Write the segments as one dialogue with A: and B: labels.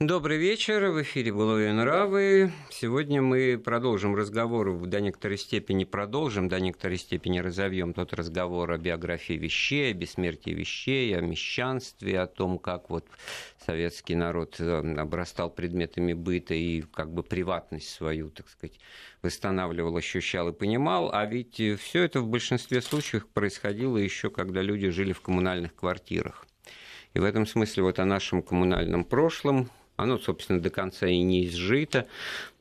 A: Добрый вечер, в эфире «Былые нравы». Сегодня мы продолжим разговор, до некоторой степени продолжим, до некоторой степени разовьем тот разговор о биографии вещей, о бессмертии вещей, о мещанстве, о том, как вот советский народ э, обрастал предметами быта и как бы приватность свою, так сказать, восстанавливал, ощущал и понимал. А ведь все это в большинстве случаев происходило еще, когда люди жили в коммунальных квартирах. И в этом смысле вот о нашем коммунальном прошлом оно, собственно, до конца и не изжито.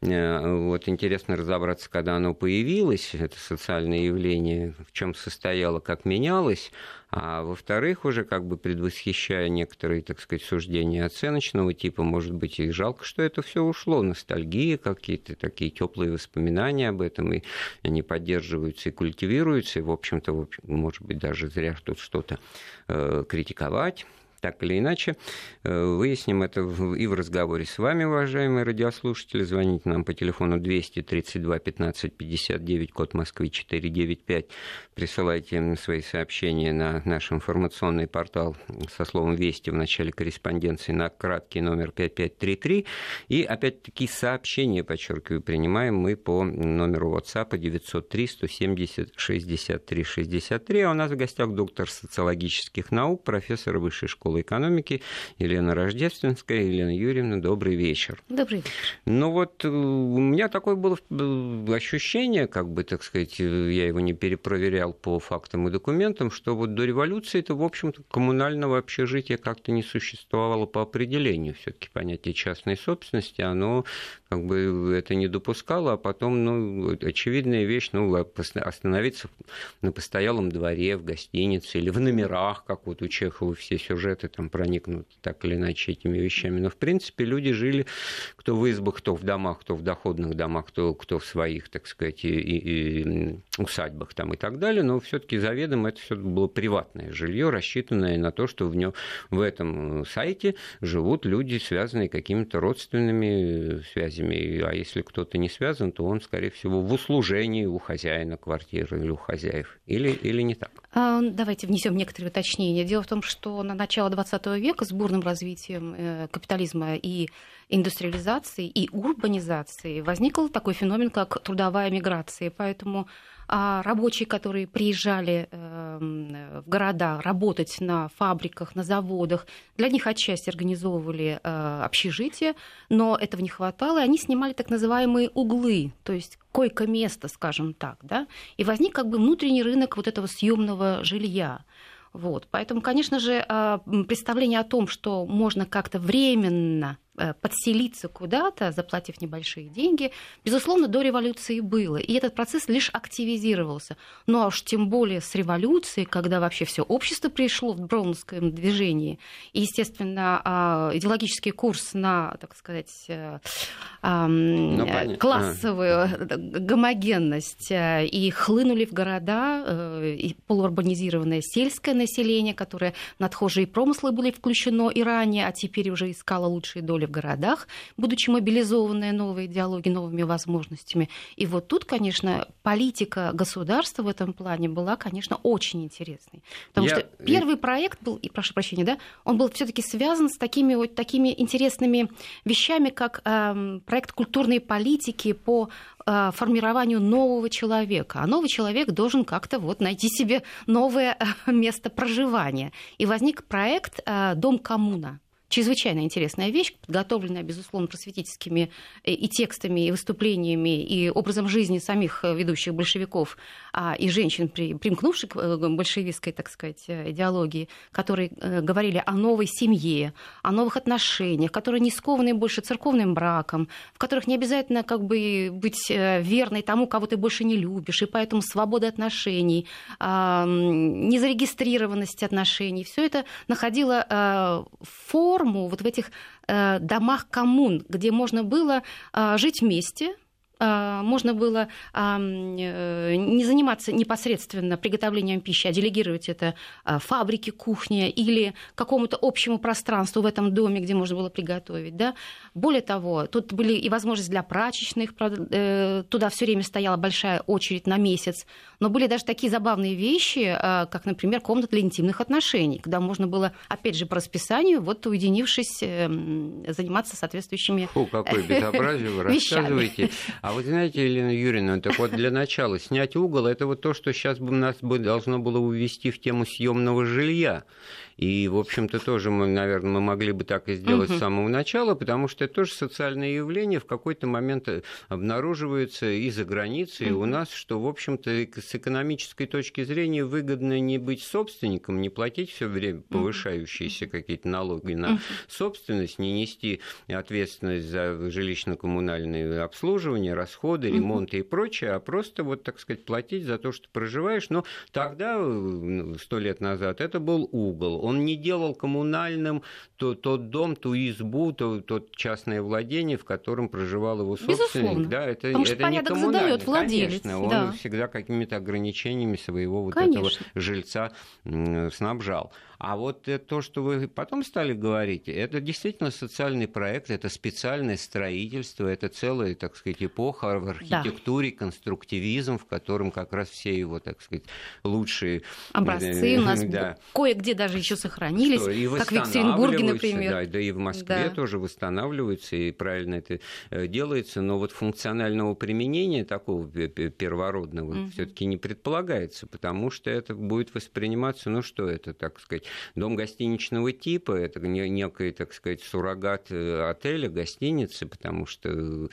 A: Э, вот интересно разобраться, когда оно появилось, это социальное явление, в чем состояло, как менялось. А во-вторых, уже как бы предвосхищая некоторые, так сказать, суждения оценочного типа, может быть, и жалко, что это все ушло, ностальгия, какие-то такие теплые воспоминания об этом, и они поддерживаются и культивируются, и, в общем-то, может быть, даже зря тут что-то э, критиковать так или иначе. Э, выясним это и в разговоре с вами, уважаемые радиослушатели. Звоните нам по телефону 232 15 59, код Москвы 495. Присылайте свои сообщения на наш информационный портал со словом «Вести» в начале корреспонденции на краткий номер 5533. И опять-таки сообщения, подчеркиваю, принимаем мы по номеру WhatsApp 903 170 63 63. А у нас в гостях доктор социологических наук, профессор Высшей школы школы экономики, Елена Рождественская. Елена Юрьевна, добрый вечер.
B: Добрый вечер.
A: Ну вот э, у меня такое было ощущение, как бы, так сказать, э, я его не перепроверял по фактам и документам, что вот до революции это, в общем-то, коммунального общежития как-то не существовало по определению. все таки понятие частной собственности, оно как бы это не допускало, а потом, ну, очевидная вещь, ну, остановиться на постоялом дворе, в гостинице или в номерах, как вот у Чехова все сюжеты там проникнут так или иначе этими вещами. Но, в принципе, люди жили кто в избах, кто в домах, кто в доходных домах, кто, кто в своих, так сказать, и, и усадьбах там и так далее. Но все-таки заведомо это все было приватное жилье, рассчитанное на то, что в, нем, в этом сайте живут люди, связанные какими-то родственными связями. А если кто-то не связан, то он, скорее всего, в услужении у хозяина квартиры или у хозяев. Или, или не так?
B: А, давайте внесем некоторые уточнения. Дело в том, что на начало XX века с бурным развитием э, капитализма и индустриализации, и урбанизации возникл такой феномен, как трудовая миграция. Поэтому а рабочие, которые приезжали эм, в города работать на фабриках, на заводах, для них отчасти организовывали э, общежитие, но этого не хватало, и они снимали так называемые углы, то есть койко-место, скажем так, да, и возник как бы внутренний рынок вот этого съемного жилья. Вот. Поэтому, конечно же, а, представление о том, что можно как-то временно подселиться куда-то, заплатив небольшие деньги, безусловно, до революции было. И этот процесс лишь активизировался. Ну а уж тем более с революцией, когда вообще все общество пришло в броунском движении, и, естественно, а, идеологический курс на, так сказать, э, ну, классовую а. гомогенность, э, и хлынули в города, и полуурбанизированное сельское население, которое на отхожие промыслы были включено и ранее, а теперь уже искало лучшие доли в городах, будучи мобилизованная новой идеологией, новыми возможностями. И вот тут, конечно, политика государства в этом плане была, конечно, очень интересной. Потому Я... что первый проект был, и прошу прощения, да, он был все-таки связан с такими вот такими интересными вещами, как э, проект культурной политики по э, формированию нового человека. А новый человек должен как-то вот найти себе новое э, место проживания. И возник проект э, «Дом коммуна» чрезвычайно интересная вещь, подготовленная, безусловно, просветительскими э, и текстами, и выступлениями, и образом жизни самих э, ведущих большевиков а, и женщин, примкнувших к э, большевистской, так сказать, идеологии, которые говорили о новой семье, о новых отношениях, которые не скованы больше церковным браком, в которых не обязательно как бы быть верной тому, кого ты больше не любишь, и поэтому свобода отношений, а, незарегистрированность отношений, все это находило форму вот в этих э, домах коммун, где можно было э, жить вместе, можно было а, э, не заниматься непосредственно приготовлением пищи, а делегировать это а, фабрике, кухне или какому-то общему пространству в этом доме, где можно было приготовить. Да? Более того, тут были и возможности для прачечных, э, туда все время стояла большая очередь на месяц, но были даже такие забавные вещи, как, например, комната для интимных отношений, когда можно было, опять же, по расписанию, вот уединившись, эм, заниматься соответствующими
A: Фу, какое безобразие вы рассказываете. А вот знаете, Елена Юрьевна, так вот для начала снять угол это вот то, что сейчас бы нас бы должно было увести в тему съемного жилья. И, в общем-то, тоже мы, наверное, мы могли бы так и сделать угу. с самого начала, потому что это тоже социальное явление в какой-то момент э, обнаруживается и за границей, угу. и у нас, что, в общем-то, с экономической точки зрения выгодно не быть собственником, не платить все время повышающиеся какие-то налоги на собственность, не нести ответственность за жилищно-коммунальное обслуживание, расходы, ремонты и прочее, а просто, вот, так сказать, платить за то, что проживаешь. Но тогда, э, сто лет назад, это был угол он не делал коммунальным то, тот дом, ту избу, то, тот частное владение, в котором проживал его собственник.
B: Безусловно.
A: Да, это,
B: Потому
A: это
B: что
A: не
B: задает владелец.
A: Конечно, он
B: да.
A: всегда какими-то ограничениями своего вот
B: Конечно.
A: этого жильца снабжал. А вот то, что вы потом стали говорить, это действительно социальный проект, это специальное строительство, это целая, так сказать, эпоха в архитектуре, да. конструктивизм, в котором как раз все его, так сказать, лучшие
B: образцы у нас да. кое-где даже еще сохранились, что, и как в Екатеринбурге, например.
A: Да, да и в Москве да. тоже восстанавливаются, и правильно это э, делается, но вот функционального применения такого первородного угу. все-таки не предполагается, потому что это будет восприниматься, ну что это, так сказать, дом гостиничного типа, это некий, так сказать, суррогат э, отеля, гостиницы, потому что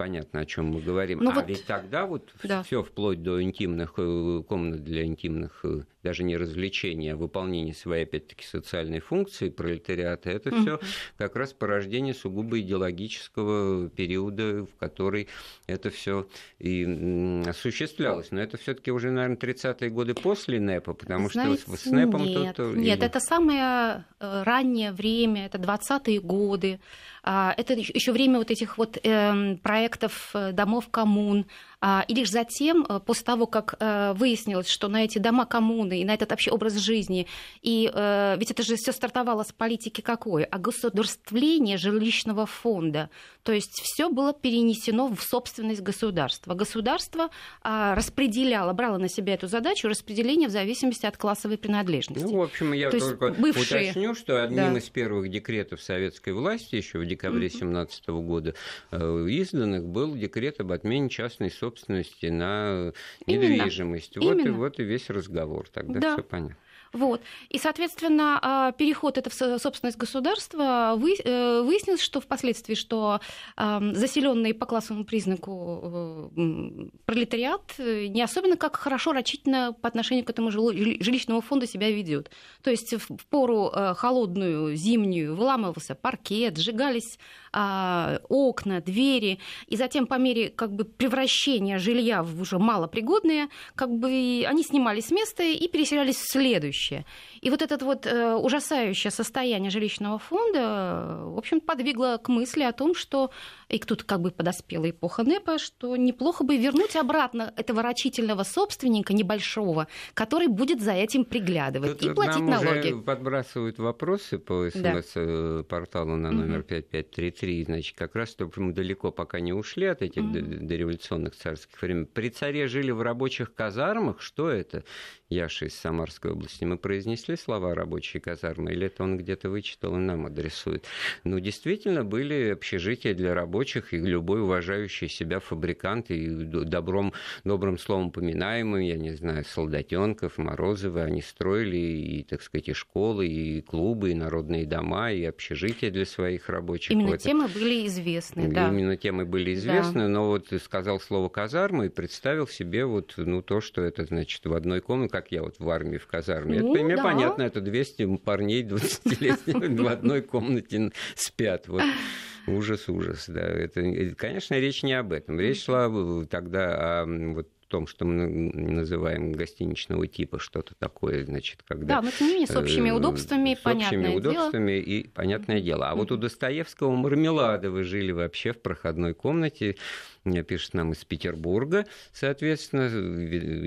A: понятно, о чем мы говорим. Ну, а вот... ведь тогда вот да. все вплоть до интимных э, комнат для интимных, э, даже не развлечения, а выполнения своей, опять-таки, социальной функции пролетариата, это все как раз порождение сугубо идеологического периода, в который это все и осуществлялось. Но это все-таки уже, наверное, 30-е годы после НЭПа, потому
B: Знаете,
A: что с НЭПом
B: нет,
A: тут...
B: Нет, или... это самое э, раннее время, это 20-е годы. А, это еще время вот этих вот эм, проектов э, домов коммун, и лишь затем, э, после того, как э, выяснилось, что на эти дома коммуны и на этот вообще образ жизни, и э, ведь это же все стартовало с политики какой? А государствление жилищного фонда. То есть все было перенесено в собственность государства. Государство а, распределяло, брало на себя эту задачу распределения в зависимости от классовой принадлежности.
A: Ну, в общем, я
B: То
A: только бывшие... уточню, что одним да. из первых декретов советской власти еще в декабре 2017 mm-hmm. года изданных был декрет об отмене частной собственности собственности на недвижимость. Именно. Вот, И, вот и весь разговор. Тогда да. все понятно.
B: Вот. И, соответственно, а, переход это в собственность государства э, выяснилось, что впоследствии, что заселенный по классовому признаку э, пролетариат э, не особенно как хорошо рачительно по отношению к этому жилищному фонду себя ведет. То есть в пору холодную, зимнюю выламывался паркет, сжигались а, окна, двери, и затем по мере как бы превращения жилья в уже малопригодное, как бы они снимались с места и переселялись в следующее. И вот это вот э, ужасающее состояние жилищного фонда, в общем, подвигло к мысли о том, что и тут как бы подоспела эпоха НЭПа, что неплохо бы вернуть обратно этого рачительного собственника небольшого, который будет за этим приглядывать тут и платить
A: нам
B: налоги.
A: Уже подбрасывают вопросы по СМС-порталу да. на номер угу. 5533, значит, как раз то мы далеко пока не ушли от этих угу. дореволюционных царских времен. При царе жили в рабочих казармах, что это? Яша из Самарской области, мы произнесли слова «рабочие казармы», или это он где-то вычитал и нам адресует? Ну, действительно, были общежития для рабочих, и любой уважающий себя фабрикант, и добром, добрым словом поминаемый, я не знаю, Солдатенков, Морозовы, они строили и, так сказать, и школы, и клубы, и народные дома, и общежития для своих рабочих.
B: Именно вот. темы были известны, да.
A: Именно темы были известны, да. но вот сказал слово «казарма» и представил себе вот, ну, то, что это, значит, в одной комнате, как я вот в армии, в казарме. Ну, это мне да. понятно, это 200 парней 20-летних в одной комнате спят. Вот. Ужас, ужас, да. Это, конечно, речь не об этом. Речь шла тогда о вот, том, что мы называем гостиничного типа, что-то такое, значит, когда...
B: Да, но тем не менее, с общими удобствами,
A: с общими удобствами дело. и понятное дело. А вот у Достоевского мармелада вы жили вообще в проходной комнате, пишет нам из Петербурга, соответственно,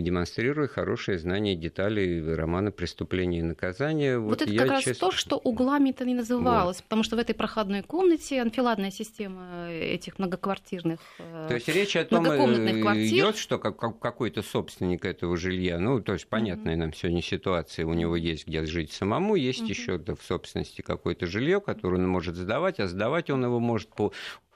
A: демонстрируя хорошее знание деталей романа «Преступление и наказание».
B: Вот, вот это как раз честно... то, что углами-то не называлось, вот. потому что в этой проходной комнате анфиладная система этих многоквартирных
A: э, То есть речь о том э, идет, что какой-то собственник этого жилья, ну, то есть понятная mm-hmm. нам сегодня ситуация, у него есть где жить самому, есть mm-hmm. еще в собственности какое-то жилье, которое он может сдавать, а сдавать он его может по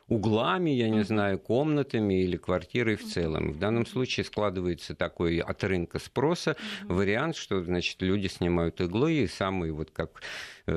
A: углами, я не знаю, комнатами или квартирой в целом. В данном случае складывается такой от рынка спроса вариант, что, значит, люди снимают иглы и самые вот как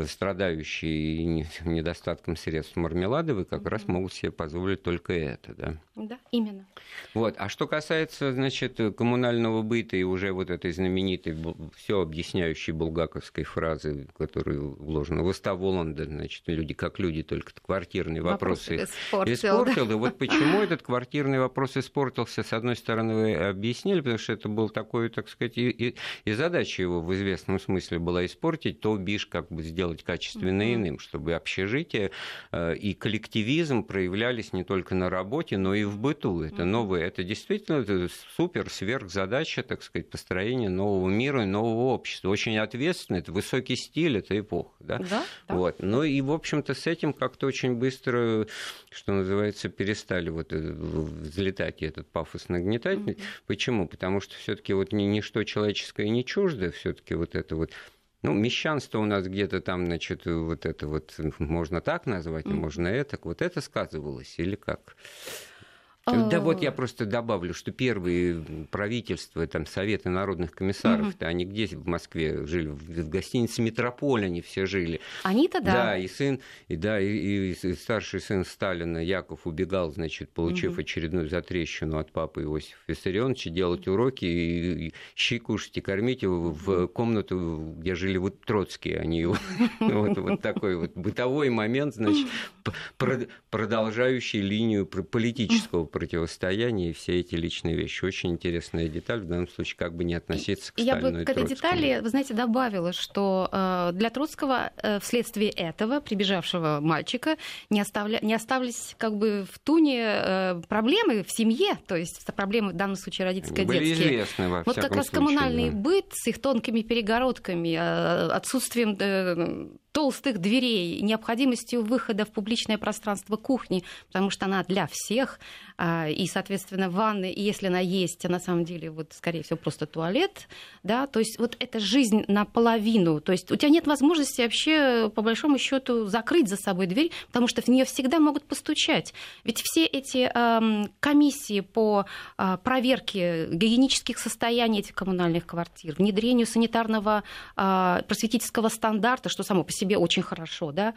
A: страдающие недостатком средств мармеладовые как раз могут себе позволить только это, да?
B: Да, именно.
A: Вот. А что касается, значит, коммунального быта и уже вот этой знаменитой, все объясняющей булгаковской фразы, которую вложена в уста Воланда, значит, люди как люди, только квартирные вопросы, вопросы испортил. испортил. Да? И вот почему этот квартирный вопрос испортился, с одной стороны, вы объяснили, потому что это был такой, так сказать, и, и, и задача его в известном смысле была испортить, то бишь как бы сделать сделать качественно mm-hmm. иным, чтобы общежитие э, и коллективизм проявлялись не только на работе, но и в быту. Это mm-hmm. новое, это действительно это супер сверхзадача, так сказать, построения нового мира и нового общества. Очень ответственно, это высокий стиль, это эпоха. Да? Да, да. Вот. Ну и, в общем-то, с этим как-то очень быстро, что называется, перестали вот взлетать и этот пафос нагнетательный. Mm-hmm. Почему? Потому что все-таки вот ничто человеческое не чуждо, все-таки вот это вот ну, мещанство у нас где-то там, значит, вот это вот можно так назвать, mm. можно это. Вот это сказывалось или как? Да вот я просто добавлю, что первые правительства, там, Советы народных комиссаров, угу. они где в Москве жили? В гостинице «Метрополь» они все жили.
B: Они-то да.
A: Да, и сын, и, да, и, и старший сын Сталина, Яков, убегал, значит, получив угу. очередную затрещину от папы Иосифа Виссарионовича, делать уроки и, и щи кушать и кормить его в комнату, где жили вот Троцкие. Они вот, вот такой вот бытовой момент, значит, продолжающий линию политического противостояние и все эти личные вещи. Очень интересная деталь, в данном случае как бы не относиться к
B: Я бы к этой детали, вы знаете, добавила, что э, для Троцкого э, вследствие этого прибежавшего мальчика не, оставля... не оставались как бы в туне э, проблемы в семье, то есть проблемы в данном случае родительско-детские.
A: известны во
B: Вот как раз
A: случае,
B: коммунальный да. быт с их тонкими перегородками, отсутствием толстых дверей, необходимостью выхода в публичное пространство кухни, потому что она для всех, и, соответственно, ванны, если она есть, а на самом деле, вот, скорее всего, просто туалет, да, то есть вот эта жизнь наполовину, то есть у тебя нет возможности вообще, по большому счету, закрыть за собой дверь, потому что в нее всегда могут постучать. Ведь все эти э, комиссии по э, проверке гигиенических состояний этих коммунальных квартир, внедрению санитарного э, просветительского стандарта, что само по себе очень хорошо, да,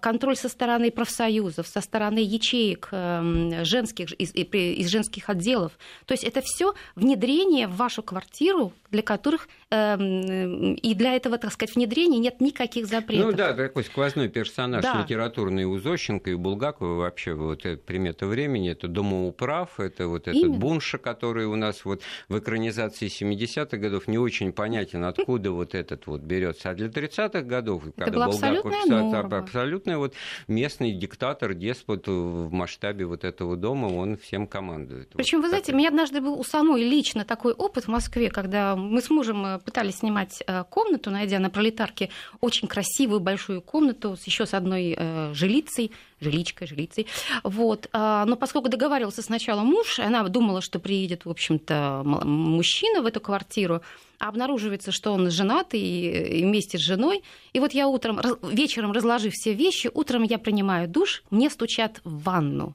B: контроль со стороны профсоюзов, со стороны ячеек эм, женских, из, из женских отделов. То есть это все внедрение в вашу квартиру, для которых э, и для этого, так сказать, внедрения нет никаких запретов.
A: Ну да, такой сквозной персонаж да. литературный у Зощенко и Булгакова вообще вот это примета времени, это домоуправ, это вот этот Именно. Бунша, который у нас вот в экранизации 70-х годов не очень понятен, откуда вот этот вот берется. А для 30-х годов,
B: это когда Булгаков абсолютная,
A: абсолютно вот местный диктатор, деспот в масштабе вот этого дома, он всем командует.
B: Причем,
A: вот
B: вы знаете, у меня однажды был у самой лично такой опыт в Москве, когда мы с мужем э, пытались снимать э, комнату, найдя на пролетарке очень красивую большую комнату с еще с одной э, жилицей, жиличкой, жилицей. Вот. А, но поскольку договаривался сначала муж, она думала, что приедет, в общем-то, мужчина в эту квартиру, а обнаруживается, что он женат и, вместе с женой. И вот я утром, вечером разложив все вещи, утром я принимаю душ, мне стучат в ванну.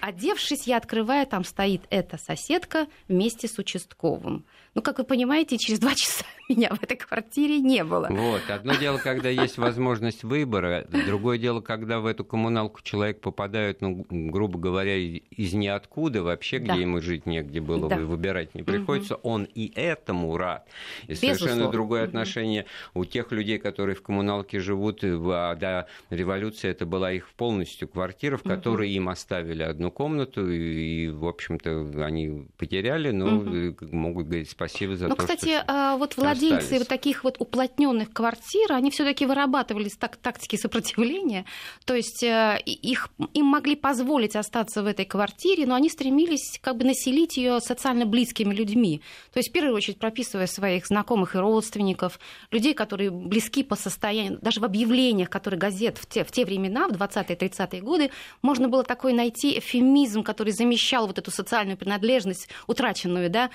B: Одевшись, я открываю, там стоит эта соседка вместе с участковым. Ну, как вы понимаете, через два часа меня в этой квартире не было.
A: Вот. Одно дело, когда есть возможность выбора, другое дело, когда в эту коммуналку человек попадает, ну, грубо говоря, из ниоткуда, вообще, где да. ему жить негде было, да. выбирать не приходится, угу. он и этому рад. И Безусловно. совершенно другое угу. отношение у тех людей, которые в коммуналке живут, а до революции это была их полностью квартира, в которой угу. им оставили одну комнату, и, в общем-то, они потеряли, но угу. могут говорить спасибо за
B: ну,
A: то,
B: кстати,
A: что
B: а, вот владельцы остались. вот таких вот уплотненных квартир, они все-таки вырабатывали так, тактики сопротивления, то есть э, их, им могли позволить остаться в этой квартире, но они стремились как бы населить ее социально близкими людьми. То есть, в первую очередь, прописывая своих знакомых и родственников, людей, которые близки по состоянию, даже в объявлениях, которые газет в те, в те времена, в 20-30-е годы, можно было такой найти эфемизм, который замещал вот эту социальную принадлежность, утраченную, да,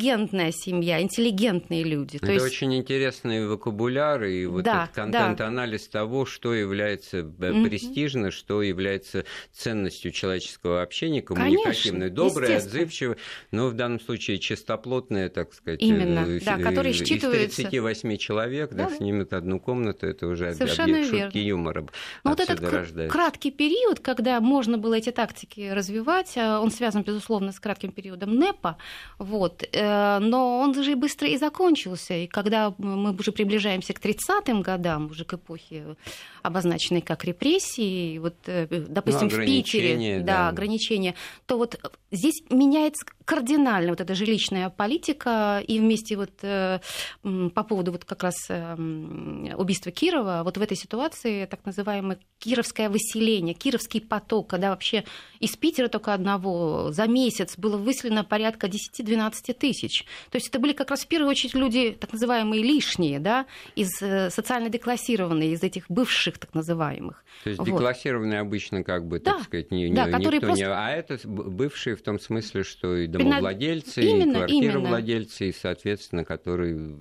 B: интеллигентная семья, интеллигентные люди.
A: Это есть... очень интересный вокабуляр и вот да, этот контент-анализ да. того, что является mm-hmm. престижно, что является ценностью человеческого общения, коммуникативной, доброй, отзывчивой, но в данном случае чистоплотная, так сказать,
B: Именно, э, да, которые считываются...
A: Из 38 человек, да, да, снимет одну комнату, это уже Совершенно объект верно. шутки юмора.
B: Но вот этот рождается. краткий период, когда можно было эти тактики развивать, э, он связан, безусловно, с кратким периодом НЭПа, вот, э, но он же и быстро и закончился. И когда мы уже приближаемся к 30-м годам, уже к эпохе, обозначенной как репрессии, вот, э, допустим, ну, в Питере, да, да, ограничения, то вот здесь меняется кардинально вот эта жилищная политика, и вместе вот по поводу вот как раз убийства Кирова, вот в этой ситуации так называемое кировское выселение, кировский поток, когда вообще из Питера только одного за месяц было выселено порядка 10-12 тысяч. То есть это были как раз в первую очередь люди так называемые лишние, да, из э, социально деклассированные, из этих бывших так называемых.
A: То есть вот. деклассированные обычно как бы, так да, сказать, не,
B: да,
A: не,
B: которые просто...
A: не... А это бывшие в том смысле, что и домовладельцы, именно, и квартировладельцы, именно. и, соответственно, которые...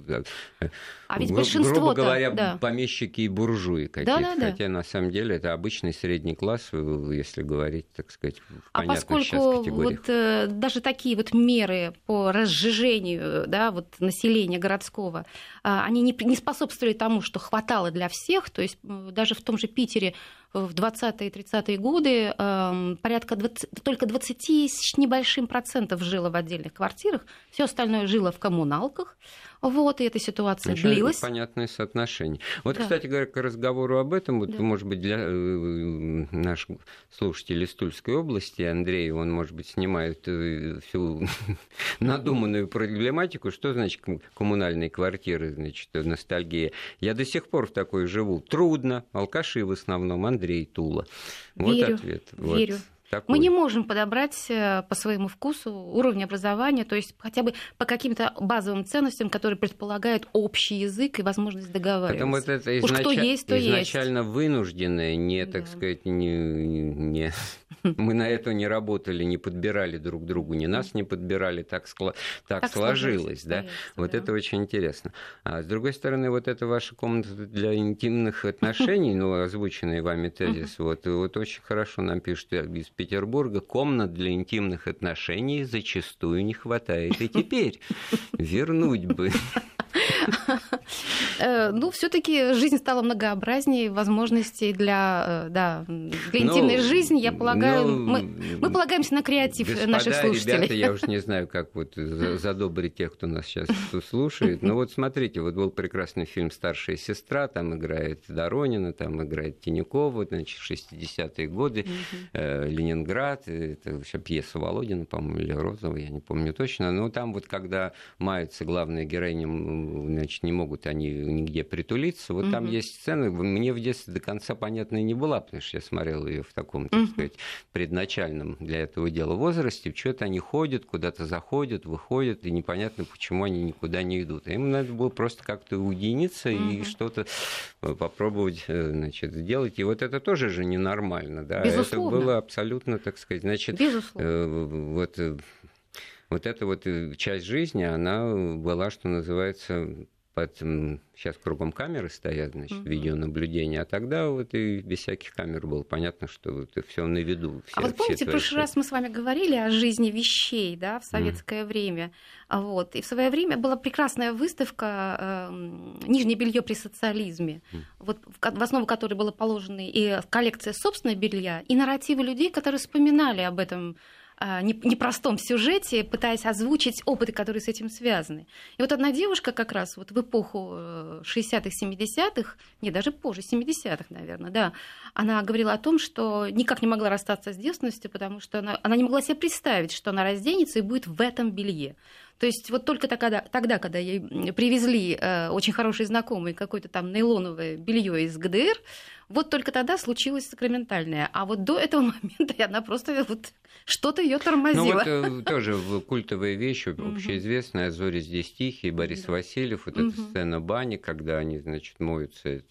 B: А ведь большинство
A: Грубо говоря, да. помещики и буржуи какие-то. Да, да, Хотя, на самом деле, это обычный средний класс, если говорить, так сказать, в
B: а поскольку вот э, даже такие вот меры по разжижению да, вот населения городского, а, они не, не способствовали тому, что хватало для всех, то есть даже в том же Питере в 20-е и 30-е годы э, порядка 20, только 20 с небольшим процентов жило в отдельных квартирах, все остальное жило в коммуналках. Вот, и эта ситуация Очень длилась.
A: понятное соотношение. Вот, да. кстати говоря, к разговору об этом, вот, да. может быть, для э, наших слушателей из Тульской области, Андрей, он, может быть, снимает э, всю надуманную проблематику, что значит коммунальные квартиры, значит, ностальгия. Я до сих пор в такой живу. Трудно, алкаши в основном, Андрей Тула. Вот
B: верю,
A: ответ.
B: Верю. Вот. Такой. Мы не можем подобрать э, по своему вкусу уровень образования, то есть хотя бы по каким-то базовым ценностям, которые предполагают общий язык и возможность договариваться. Потому
A: вот это изнач... Уж что есть, то изначально есть. вынужденное, не, так да. сказать, не, не... мы на это не работали, не подбирали друг другу, ни нас не подбирали, так, скла... так, так сложилось. Да? Вот да. это очень интересно. А с другой стороны, вот эта ваша комната для интимных отношений, ну, озвученный вами тезис, вот, вот очень хорошо нам пишут из Петербурга комнат для интимных отношений зачастую не хватает и теперь. Вернуть бы.
B: Э, ну, все-таки жизнь стала многообразнее, возможностей для, э, да, для интимной ну, жизни, я полагаю, ну, мы, мы полагаемся на креатив господа, наших слушателей.
A: ребята, я уж не знаю, как вот задобрить тех, кто нас сейчас слушает. Но вот смотрите, вот был прекрасный фильм «Старшая сестра», там играет Доронина, там играет Тинякова, значит, 60-е годы, э, Ленинград, это вообще пьеса Володина, по-моему, или Розова, я не помню точно, но там вот когда маются главные героини значит, не могут они нигде притулиться. Вот угу. там есть сцена, мне в детстве до конца понятной не была, потому что я смотрел ее в таком, так угу. сказать, предначальном для этого дела возрасте. Что-то они ходят, куда-то заходят, выходят, и непонятно, почему они никуда не идут. Им надо было просто как-то уединиться угу. и что-то э, попробовать, э, значит, сделать. И вот это тоже же ненормально, да.
B: Безусловно.
A: Это было абсолютно, так сказать, значит,
B: Безусловно.
A: Э, вот вот эта вот э, часть жизни, она была, что называется, под, сейчас кругом камеры стоят, значит, угу. видеонаблюдение, а тогда вот и без всяких камер было понятно, что вот все на виду.
B: Все, а вот помните, в прошлый раз мы с вами говорили о жизни вещей, да, в советское mm. время, вот, и в свое время была прекрасная выставка э, «Нижнее белье при социализме», mm. вот, в основу которой было положено и коллекция собственного белья, и нарративы людей, которые вспоминали об этом а, непростом сюжете, пытаясь озвучить опыты, которые с этим связаны. И вот одна девушка как раз вот в эпоху 60-х, э, 70-х, не, даже позже, 70-х, наверное, да, она говорила о том, что никак не могла расстаться с девственностью, потому что она, она не могла себе представить, что она разденется и будет в этом белье. То есть вот только тогда, тогда когда ей привезли э, очень хорошие знакомые какое-то там нейлоновое белье из ГДР, вот только тогда случилось сакраментальное. А вот до этого момента она просто вот что-то ее тормозило. Ну вот
A: э, тоже культовая вещь, общеизвестная, «Зори здесь тихие», Борис Васильев, вот эта сцена бани, когда они, значит, моются,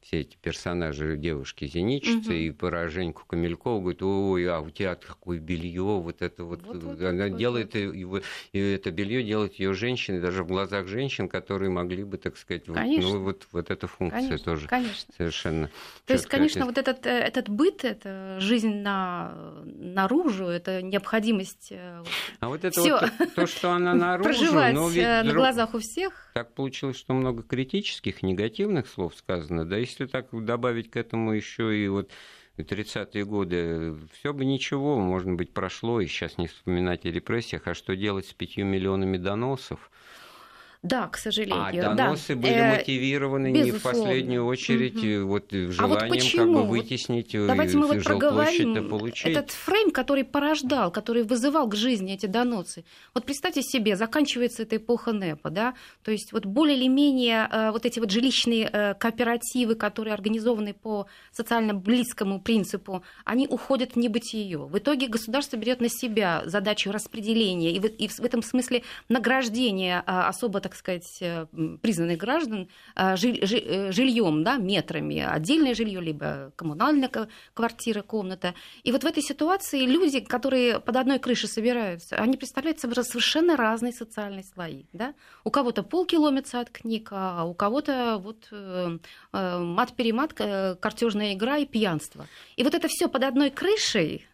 A: все эти персонажи, девушки-зеничицы, и пораженьку Камелькову говорит, ой, а у тебя какое белье, вот это вот, она делает, и, это белье делает ее женщины, даже в глазах женщин, которые могли бы, так сказать, ну вот, вот эта функция тоже совершенно.
B: То есть, конечно, вот этот, э, этот быт, это жизнь на наружу, это необходимость
A: э, а вот это вот то, что она наружу,
B: проживать но ведь на глазах у всех.
A: Так получилось, что много критических, негативных слов сказано. Да, если так добавить к этому еще и вот 30-е годы, все бы ничего, может быть, прошло, и сейчас не вспоминать о репрессиях, а что делать с пятью миллионами доносов?
B: Да, к сожалению.
A: А доносы
B: да.
A: были э, мотивированы Безусловно. не в последнюю очередь угу. вот желанием а вот как бы вытеснить
B: э, Давайте мы вот проговорим получить. этот фрейм, который порождал, который вызывал к жизни эти доносы. Вот представьте себе, заканчивается эта эпоха НЭПа, да, то есть вот более или менее вот эти вот жилищные кооперативы, которые организованы по социально близкому принципу, они уходят в небытие. В итоге государство берет на себя задачу распределения и в, и в этом смысле награждения особо, так так сказать, э, признанных граждан э, э, жильем, да, метрами, отдельное жилье, либо коммунальная квартира, комната. И вот в этой ситуации люди, которые под одной крышей собираются, они представляют собой совершенно разные социальные слои. Да? У кого-то полкилометра от книг, а у кого-то вот мат-перемат, картежная игра и пьянство. И вот это все под одной крышей,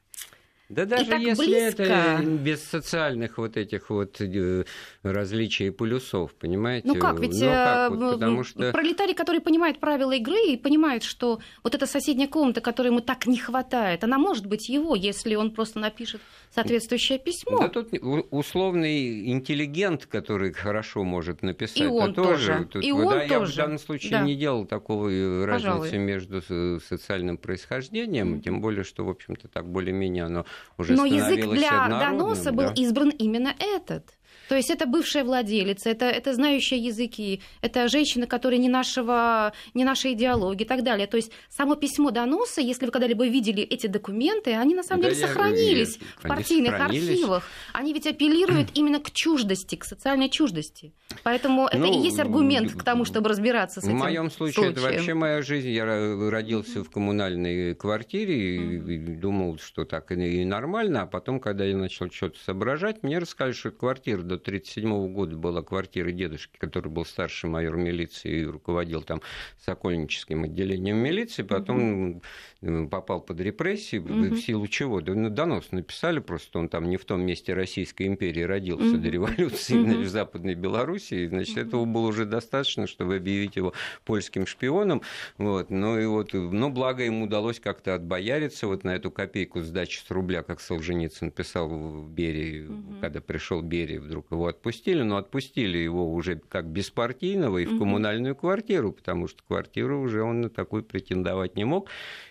A: да даже если близко. это без социальных вот этих вот э, различий полюсов, понимаете?
B: Ну как, ведь ну, как? Вот, потому что... пролетарий, который понимает правила игры и понимает, что вот эта соседняя комната, которой ему так не хватает, она может быть его, если он просто напишет соответствующее письмо.
A: Да тут условный интеллигент, который хорошо может написать, и он тоже. тоже. Тут,
B: и он
A: да,
B: тоже.
A: Я в данном случае да. не делал такого э, разницы между социальным происхождением, тем более, что, в общем-то, так более-менее оно уже
B: Но язык для доноса да. был избран именно этот. То есть это бывшая владелица, это, это знающая языки, это женщина, которая не, нашего, не нашей идеологии и так далее. То есть само письмо доноса, если вы когда-либо видели эти документы, они на самом да деле сохранились я, в партийных сохранились. архивах. Они ведь апеллируют именно к чуждости, к социальной чуждости. Поэтому это ну, и есть аргумент к тому, чтобы разбираться с этим.
A: В моем случае случаем. это вообще моя жизнь. Я родился в коммунальной квартире и думал, что так и нормально. А потом, когда я начал что-то соображать, мне рассказали, что квартира до 1937 года была квартира дедушки, который был старший майор милиции и руководил там Сокольническим отделением милиции, потом угу. попал под репрессии, угу. в силу чего? Да, ну, донос написали, просто он там не в том месте Российской империи родился угу. до революции, угу. значит, в Западной Белоруссии, значит, угу. этого было уже достаточно, чтобы объявить его польским шпионом, вот, ну и вот, но благо ему удалось как-то отбояриться вот на эту копейку сдачи с рубля, как Солженицын писал в Берии, угу. когда пришел Берия, вдруг его отпустили, но отпустили его уже как беспартийного и в коммунальную квартиру, потому что квартиру уже он на такую претендовать не мог.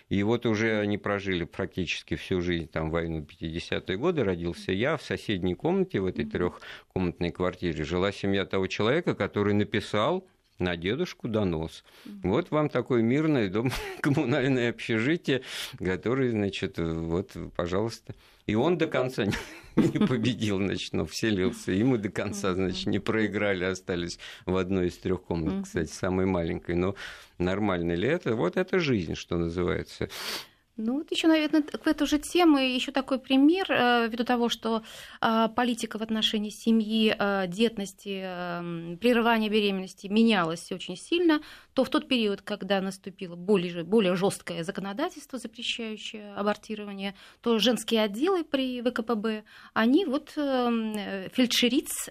A: И вот уже они прожили практически всю жизнь, там, войну 50-е годы, родился я, в соседней комнате, в этой трехкомнатной квартире, жила семья того человека, который написал на дедушку донос. Вот вам такое мирное дом, коммунальное общежитие, которое, значит, вот, пожалуйста. И он до конца не, не победил, значит, но вселился. И мы до конца, значит, не проиграли, остались в одной из трех комнат, кстати, самой маленькой. Но нормально ли это? Вот это жизнь, что называется.
B: Ну, вот еще, наверное, в эту же тему еще такой пример, э, ввиду того, что э, политика в отношении семьи, э, детности, прерывания беременности менялась очень сильно, то в тот период, когда наступило более, более жесткое законодательство, запрещающее абортирование, то женские отделы при ВКПБ, они вот фельдшериц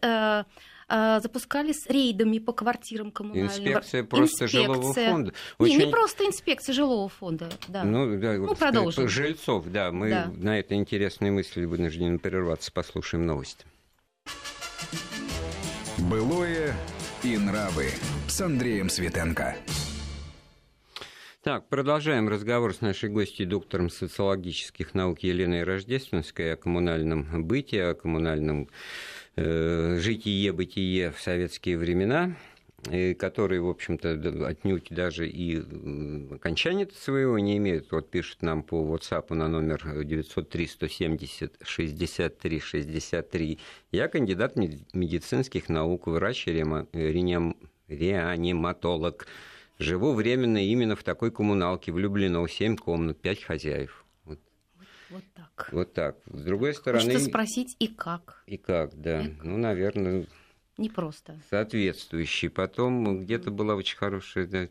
B: запускались рейдами по квартирам коммунальным.
A: Инспекция просто инспекция. жилого фонда.
B: Очень... Не, не просто инспекция жилого фонда, да.
A: Ну, да,
B: ну продолжим.
A: Жильцов, да. Мы да. на этой интересной мысли вынуждены прерваться, послушаем новости.
C: Былое и нравы с Андреем Светенко.
A: Так, продолжаем разговор с нашей гостьей, доктором социологических наук Еленой Рождественской о коммунальном бытии, о коммунальном житие-бытие в советские времена которые, в общем-то, отнюдь даже и окончания своего не имеют. Вот пишут нам по WhatsApp на номер 903-170-63-63. Я кандидат медицинских наук, врач, реаниматолог. Живу временно именно в такой коммуналке, влюблено, 7 комнат, 5 хозяев.
B: Так.
A: Вот так. С другой стороны...
B: Хочется спросить, и как?
A: И как, да. И как? Ну, наверное...
B: Непросто.
A: Соответствующий. Потом где-то была очень хорошая да,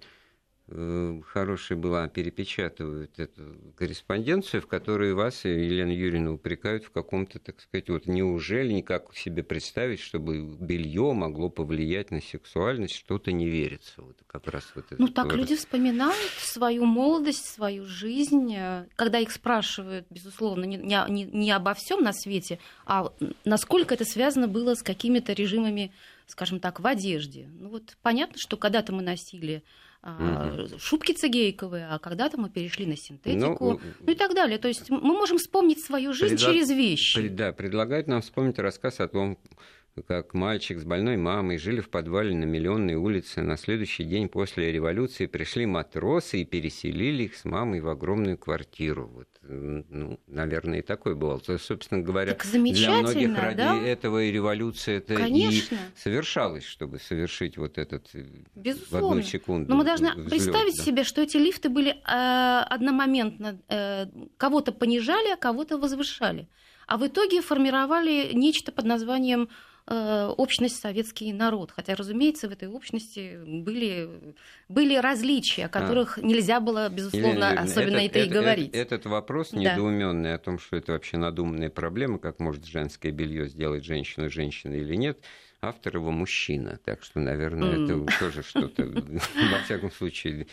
A: хорошая была, перепечатывают эту корреспонденцию, в которой вас и Елену Юрьевну упрекают в каком-то, так сказать, вот неужели никак себе представить, чтобы белье могло повлиять на сексуальность, что-то не верится. Вот как раз вот
B: ну так говорит. люди вспоминают свою молодость, свою жизнь, когда их спрашивают, безусловно, не, не, не обо всем на свете, а насколько это связано было с какими-то режимами, скажем так, в одежде. Ну вот понятно, что когда-то мы носили угу. шубки цигейковые, а когда-то мы перешли на синтетику, ну, ну и так далее. То есть мы можем вспомнить свою жизнь предла... через вещи.
A: Пред, да, предлагают нам вспомнить рассказ о том, как мальчик с больной мамой жили в подвале на Миллионной улице. На следующий день после революции пришли матросы и переселили их с мамой в огромную квартиру. Вот, ну, наверное, и такой был. То, собственно говоря, для многих ради да? этого и революция это Конечно. и совершалась, чтобы совершить вот этот э, Безусловно. в одну секунду.
B: Но мы должны взлет, представить да. себе, что эти лифты были э, одномоментно, э, кого-то понижали, а кого-то возвышали. А в итоге формировали нечто под названием Э, общность советский народ. Хотя, разумеется, в этой общности были, были различия, о которых а. нельзя было, безусловно, Елена, особенно это, это и говорить.
A: Этот, этот вопрос недоуменный да. о том, что это вообще надуманная проблема, как может женское белье сделать женщину женщиной или нет, автор его мужчина. Так что, наверное, mm. это тоже что-то, во всяком случае,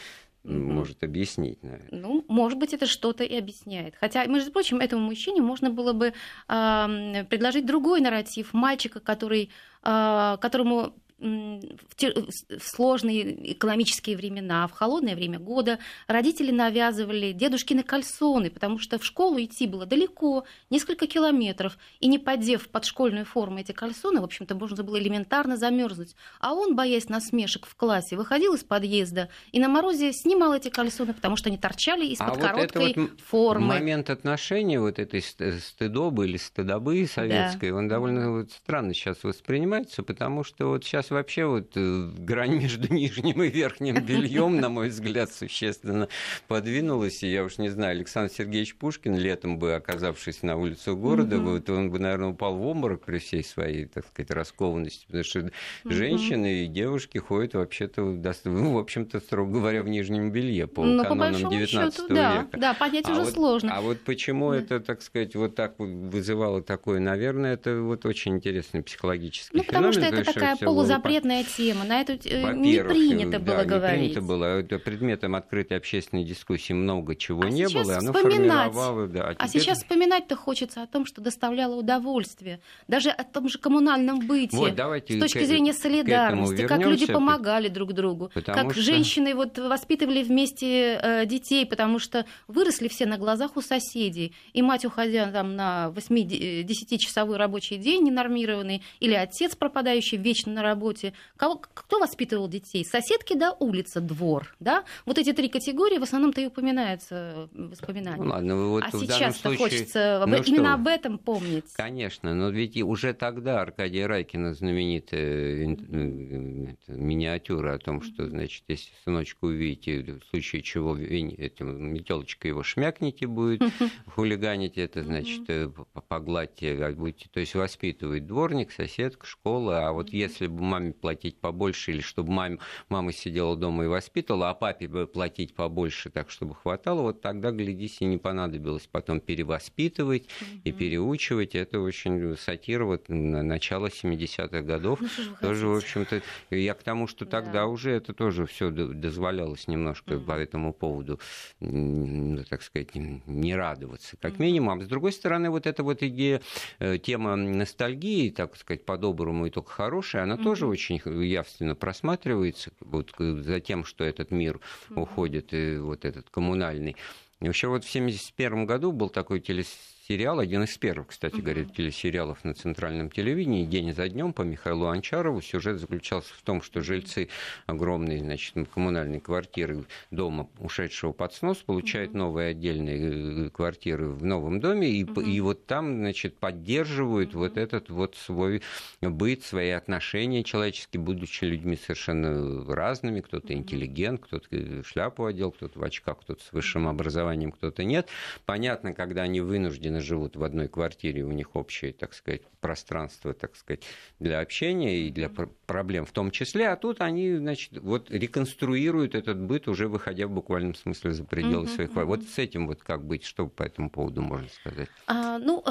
A: может объяснить, наверное.
B: Ну, может быть, это что-то и объясняет. Хотя, между прочим, этому мужчине можно было бы э, предложить другой нарратив мальчика, который, э, которому в сложные экономические времена, в холодное время года родители навязывали дедушкины кальсоны, потому что в школу идти было далеко, несколько километров, и не поддев под школьную форму эти кальсоны, в общем-то, можно было элементарно замерзнуть. А он, боясь насмешек в классе, выходил из подъезда и на морозе снимал эти кальсоны, потому что они торчали из-под а короткой вот вот формы.
A: Момент отношения вот этой стыдобы или стыдобы советской, да. он довольно вот странно сейчас воспринимается, потому что вот сейчас вообще вот э, грань между нижним и верхним бельем, на мой взгляд, существенно подвинулась. И я уж не знаю, Александр Сергеевич Пушкин, летом бы оказавшись на улицу города, угу. вот, он бы, наверное, упал в обморок при всей своей, так сказать, раскованности. Потому что угу. женщины и девушки ходят вообще-то, ну, в общем-то, строго говоря, в нижнем белье по ну, канонам по 19 счету,
B: века. Да, да, понять а уже
A: вот,
B: сложно.
A: А вот почему да. это, так сказать, вот так вызывало такое, наверное, это вот очень интересный психологический
B: ну,
A: феномен.
B: потому что это такая полузапретная тема, на эту э, не принято было да, говорить.
A: Не принято было. Это предметом открытой общественной дискуссии много чего а не было, оно формировало... Да,
B: а, а теперь... сейчас вспоминать-то хочется о том, что доставляло удовольствие. Даже о том же коммунальном быте. Вот, давайте с точки к, зрения солидарности, как люди помогали друг другу, как что... женщины вот воспитывали вместе э, детей, потому что выросли все на глазах у соседей. И мать, уходя там, на 8-10-часовой рабочий день ненормированный, или отец, пропадающий вечно на работе, Кого, кто воспитывал детей? Соседки, да, улица, двор, да? Вот эти три категории в основном-то и упоминаются в воспоминаниях. Ну, ладно, вот а сейчас случае... хочется ну, именно что? об этом помнить.
A: Конечно, но ведь уже тогда Аркадия Райкина знаменитая э, миниатюра о том, что, значит, если сыночку увидите, в случае чего этим метелочкой его шмякните будет, хулиганить это, значит, э, погладьте, а будете, то есть воспитывает дворник, соседка, школа, а вот если бы маме платить побольше, или чтобы маме, мама сидела дома и воспитывала, а папе бы платить побольше, так чтобы хватало, вот тогда, глядись, и не понадобилось потом перевоспитывать mm-hmm. и переучивать. Это очень сатира вот начала 70-х годов. Ну, тоже, в общем-то, я к тому, что тогда да. уже это тоже все дозволялось немножко mm-hmm. по этому поводу, ну, так сказать, не радоваться, как mm-hmm. минимум. А с другой стороны, вот эта вот идея, э, тема ностальгии, так сказать, по-доброму и только хорошая, она mm-hmm. тоже очень явственно просматривается вот за тем, что этот мир уходит, и вот этот коммунальный. И вообще вот в 1971 году был такой телес сериал, один из первых, кстати говоря, телесериалов на центральном телевидении, день за днем по Михаилу Анчарову. Сюжет заключался в том, что жильцы огромной значит, коммунальной квартиры дома, ушедшего под снос, получают новые отдельные э, квартиры в новом доме, и, и вот там, значит, поддерживают вот этот вот свой быт, свои отношения человеческие, будучи людьми совершенно разными, кто-то интеллигент, кто-то шляпу одел, кто-то в очках, кто-то с высшим образованием, кто-то нет. Понятно, когда они вынуждены женщины живут в одной квартире, у них общее, так сказать, пространство, так сказать, для общения и для проблем в том числе, а тут они, значит, вот реконструируют этот быт, уже выходя в буквальном смысле за пределы своих. Вот с этим вот как быть, что по этому поводу можно сказать?
B: А, ну,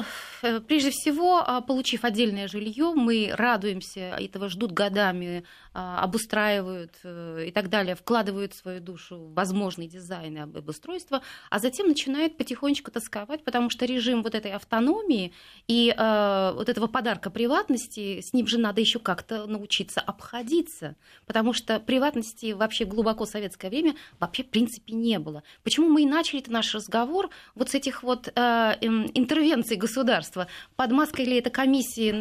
B: э, прежде всего, а, получив отдельное жилье, мы радуемся, этого ждут годами, обустраивают э, и так далее, вкладывают свою душу в возможный дизайн и обустройство, а затем начинают потихонечку тосковать, потому что режим вот этой автономии и э, вот этого подарка приватности, с ним же надо еще как-то научиться обходиться, потому что приватности вообще глубоко советское время вообще в принципе не было. Почему мы и начали наш разговор вот с этих вот э, интервенций государства? Под маской ли это комиссии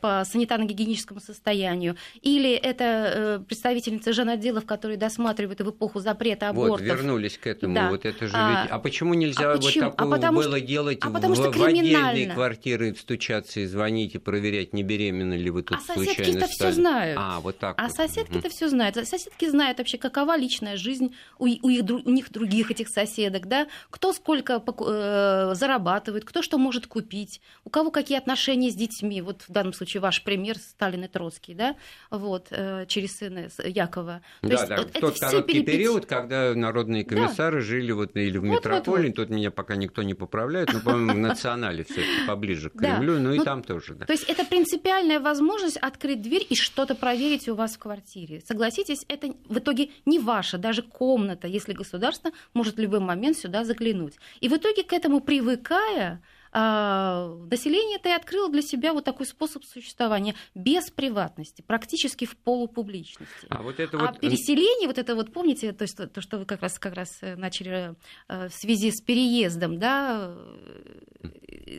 B: по санитарно-гигиеническому состоянию, или это э, представительница женотделов, которые досматривают в эпоху запрета абортов?
A: Вот, вернулись к этому. Да. Вот это же а, а почему нельзя а почему? вот такого а было что, делать
B: а потому
A: что
B: в, криминально.
A: в отдельные квартиры стучаться и звонить и проверять, не беременны ли вы тут
B: а соседки-то все знают.
A: А, вот так
B: а
A: вот.
B: соседки-то все знают. Соседки знают вообще, какова личная жизнь у, у, их, у них других этих соседок, да, кто сколько э, зарабатывает, кто что может купить, у кого какие отношения с детьми. Вот в данном случае ваш пример Сталин и Троцкий, да, вот, э, через сына Якова.
A: То да, есть, да, вот, тот короткий перепети... период, когда народные комиссары да. жили вот или в метрополе, вот, вот, вот. тут меня пока никто не поправляет, но, по-моему, национале все поближе к Кремлю, ну и там тоже.
B: То есть это принципиальная возможность открыть дверь и что-то проверить у вас в квартире. Согласитесь, это в итоге не ваша даже комната, если государство может в любой момент сюда заглянуть. И в итоге к этому привыкая, а, население это и открыло для себя вот такой способ существования без приватности, практически в полупубличности. А, вот это а вот... переселение, вот это вот, помните, то, есть, то, что вы как раз, как раз э, начали э, в связи с переездом, да,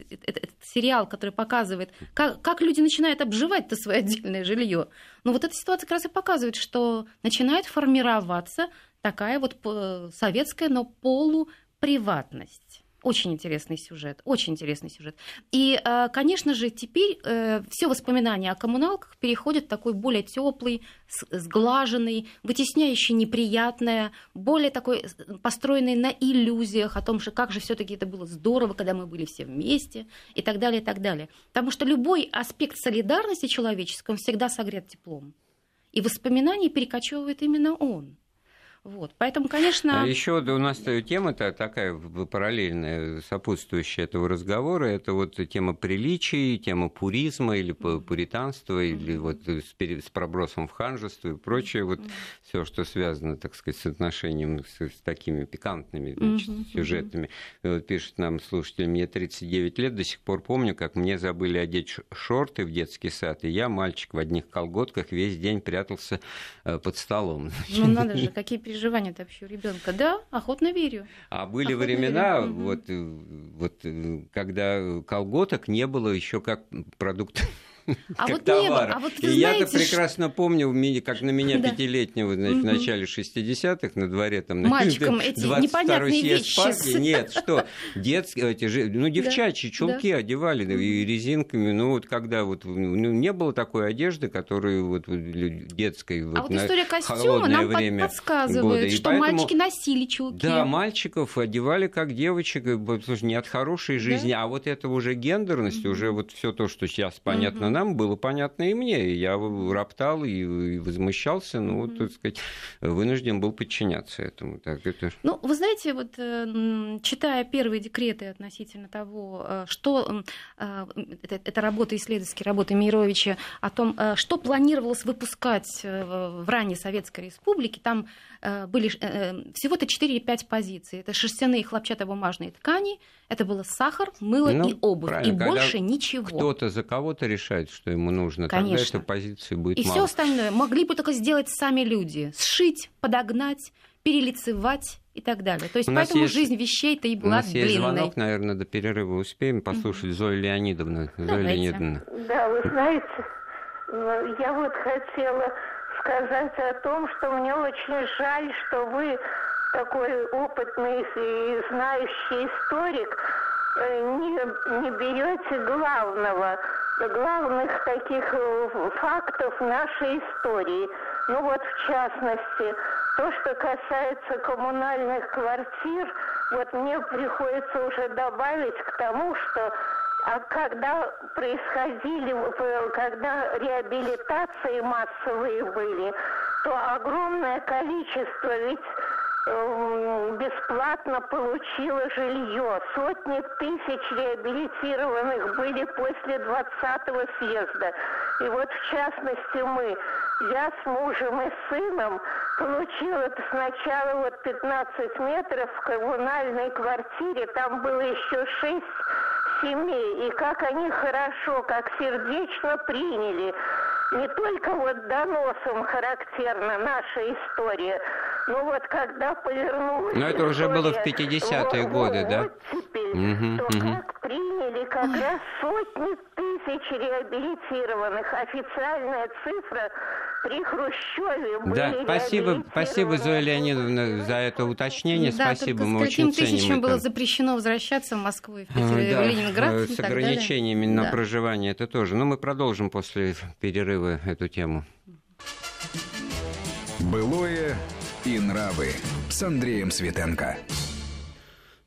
B: этот, этот сериал, который показывает, как, как люди начинают обживать-то свое отдельное жилье. Но вот эта ситуация как раз и показывает, что начинает формироваться такая вот э, советская, но полуприватность. Очень интересный сюжет, очень интересный сюжет. И, э, конечно же, теперь э, все воспоминания о коммуналках переходят в такой более теплый, сглаженный, вытесняющий неприятное, более такой построенный на иллюзиях о том, что как же все-таки это было здорово, когда мы были все вместе и так далее, и так далее. Потому что любой аспект солидарности человеческого всегда согрет теплом. И воспоминания перекочевывает именно он. Вот. Поэтому, конечно...
A: А еще у нас тема-то такая параллельная, сопутствующая этого разговора, это вот тема приличий, тема пуризма или пуританства, или вот с, с пробросом в ханжество и прочее, вот все, что связано, так сказать, с отношением с, с такими пикантными значит, сюжетами. Вот пишет нам слушатель, мне 39 лет, до сих пор помню, как мне забыли одеть шорты в детский сад, и я, мальчик в одних колготках, весь день прятался э, под столом.
B: Ну надо же, какие переживания вообще у ребенка. Да, охотно верю.
A: А были охотно времена, верю. вот, э, вот, э, когда колготок не было еще как продукт а как вот товара. Не, а вот и я-то прекрасно помню, как на меня пятилетнего, значит, в начале 60-х на дворе там
B: Мальчикам эти 22-й съезд
A: Спаски. Нет, что, детские, эти, ну, девчачьи чулки одевали и резинками, ну, вот когда вот ну, не было такой одежды, которую вот детской вот,
B: а вот история костюма нам
A: время
B: подсказывает, что поэтому, мальчики носили чулки.
A: Да, мальчиков одевали как девочек, не от хорошей жизни, да? а вот это уже гендерность, угу. уже вот все то, что сейчас понятно сторонам, было понятно и мне. И я роптал и, возмущался, ну, mm-hmm. так сказать, вынужден был подчиняться этому. Так, это...
B: Ну, вы знаете, вот э, читая первые декреты относительно того, э, что э, это, это работа исследовательские работы Мировича о том, что планировалось выпускать в ранней Советской Республике, там были всего-то 4-5 позиций. Это шерстяные хлопчатобумажные ткани, это было сахар, мыло ну, и обувь, и больше ничего.
A: Кто-то за кого-то решает, что ему нужно, Конечно. тогда эта позиция будет
B: И все остальное могли бы только сделать сами люди. Сшить, подогнать, перелицевать и так далее. То есть у поэтому есть, жизнь вещей-то и была длинной. У нас длинной. есть
A: звонок, наверное, до перерыва успеем послушать угу. Зоя Леонидовна. Зоя
D: Леонидовна. Да, вы знаете, я вот хотела сказать о том, что мне очень жаль, что вы такой опытный и знающий историк э, не, не берете главного, главных таких э, фактов нашей истории. Ну вот в частности, то, что касается коммунальных квартир, вот мне приходится уже добавить к тому, что а когда происходили, когда реабилитации массовые были, то огромное количество ведь бесплатно получила жилье. Сотни тысяч реабилитированных были после 20-го съезда. И вот в частности мы, я с мужем и сыном получила сначала вот 15 метров в коммунальной квартире, там было еще 6 семей, и как они хорошо, как сердечно приняли. Не только вот доносом характерна наша история, ну вот когда повернулась...
A: Но это уже было в 50-е годы, да?
D: Теперь, угу, то угу. как приняли как раз сотни тысяч реабилитированных. Официальная цифра при Хрущеве были
A: Да, спасибо, спасибо, Зоя Леонидовна, за это уточнение. Да, спасибо, мы очень ценим
B: тысячам это. было запрещено возвращаться в Москву и в Питер, да, в Ленинград.
A: С ограничениями на да. проживание это тоже. Но мы продолжим после перерыва эту тему.
C: Былое и нравы с Андреем Светенко.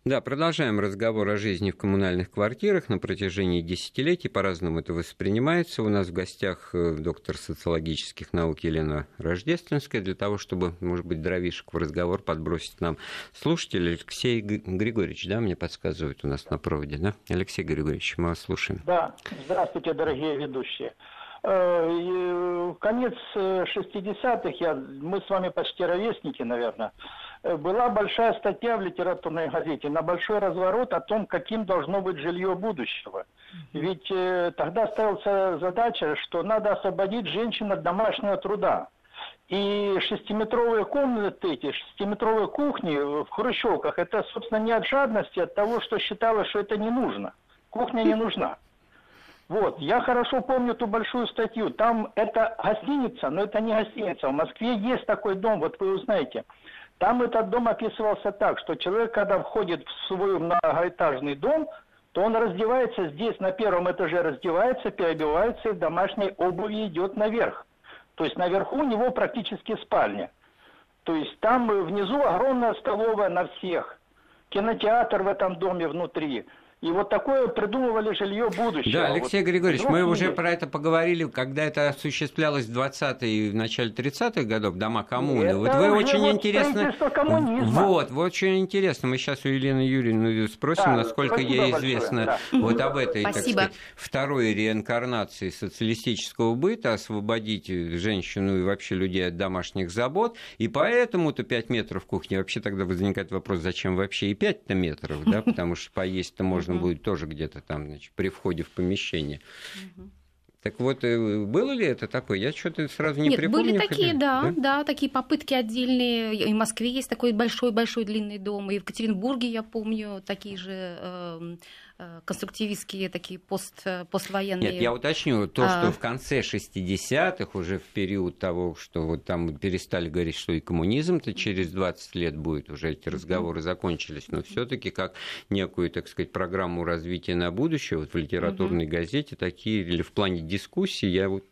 A: Да, продолжаем разговор о жизни в коммунальных квартирах. На протяжении десятилетий по-разному это воспринимается. У нас в гостях э, доктор социологических наук Елена Рождественская. Для того, чтобы, может быть, дровишек в разговор подбросить нам слушатель Алексей Григорьевич, да, мне подсказывает у нас на проводе, да? Алексей Григорьевич, мы вас слушаем.
E: Да, здравствуйте, дорогие ведущие. Э, конец 60-х, я, мы с вами почти ровесники, наверное, э, была большая статья в литературной газете на большой разворот о том, каким должно быть жилье будущего. Ведь э, тогда ставился задача, что надо освободить женщин от домашнего труда. И шестиметровые комнаты эти, шестиметровые кухни в хрущевках, это, собственно, не от жадности, а от того, что считалось, что это не нужно. Кухня не нужна. Вот, я хорошо помню ту большую статью. Там это гостиница, но это не гостиница. В Москве есть такой дом, вот вы узнаете. Там этот дом описывался так, что человек, когда входит в свой многоэтажный дом, то он раздевается здесь, на первом этаже раздевается, переодевается и в домашней обуви идет наверх. То есть наверху у него практически спальня. То есть там внизу огромная столовая на всех. Кинотеатр в этом доме внутри. И вот такое придумывали жилье будущего.
A: Да, Алексей вот, Григорьевич, мы уже про это поговорили, когда это осуществлялось в 20-е и в начале 30-х годов, дома коммуны. Это вот вы очень вот интересно... Вот, вот очень интересно. Мы сейчас у Елены Юрьевны спросим, да, насколько ей известно да. вот об этой, Спасибо. так сказать, второй реинкарнации социалистического быта, освободить женщину и вообще людей от домашних забот. И поэтому-то 5 метров в кухне. Вообще тогда возникает вопрос, зачем вообще и 5 метров, да, потому что поесть-то можно можно будет тоже где-то там, значит, при входе в помещение. Так вот, э, было ли это такое? Я что-то сразу не
B: Нет,
A: припомню.
B: были такие, да, да, да, такие попытки отдельные. И в Москве есть такой большой-большой длинный дом, и в Екатеринбурге, я помню, такие же Э, конструктивистские такие пост, э, поствоенные.
A: Нет, я уточню, то, что а... в конце 60-х, уже в период того, что вот там перестали говорить, что и коммунизм-то через 20 лет будет, уже эти разговоры закончились, но все таки как некую, так сказать, программу развития на будущее, вот в литературной газете такие, или в плане дискуссии, я вот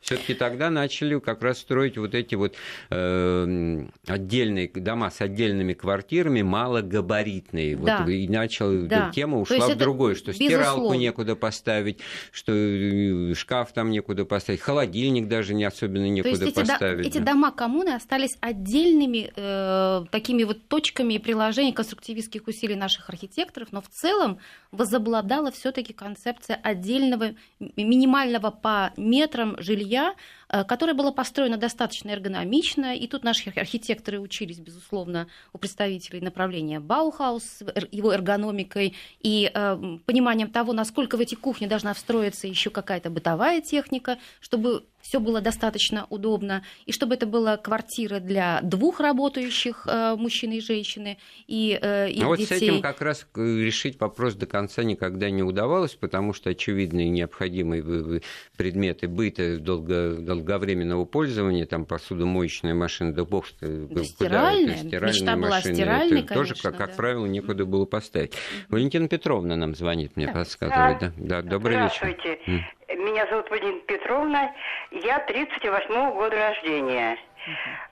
A: все таки тогда начали как раз строить вот эти вот э, отдельные дома с отдельными квартирами, малогабаритные, да. вот, и начал, да. тема ушла другое, что безусловно. стиралку некуда поставить, что э, шкаф там некуда поставить, холодильник даже не особенно некуда То есть поставить.
B: Эти, да. эти дома коммуны остались отдельными э, такими вот точками и приложений конструктивистских усилий наших архитекторов, но в целом возобладала все-таки концепция отдельного минимального по метрам жилья, которое было построено достаточно эргономично, и тут наши архитекторы учились, безусловно, у представителей направления Баухаус, его эргономикой и э, пониманием того, насколько в эти кухни должна встроиться еще какая-то бытовая техника, чтобы все было достаточно удобно, и чтобы это была квартира для двух работающих э, мужчины и женщины, и э, их
A: а вот
B: детей.
A: с этим как раз решить вопрос до конца никогда не удавалось, потому что очевидные необходимые предметы быта долго, долговременного пользования, там посудомоечная машина, да бог что
B: да стиральная, это, стиральная Мечта машина, была стиральной, это
A: конечно, тоже, как, да. как правило, некуда было поставить. Валентина Петровна нам звонит, мне да. подсказывает. Да. Да, да, добрый
F: Здравствуйте. Меня зовут Валентина Петровна. Я 38 -го года рождения.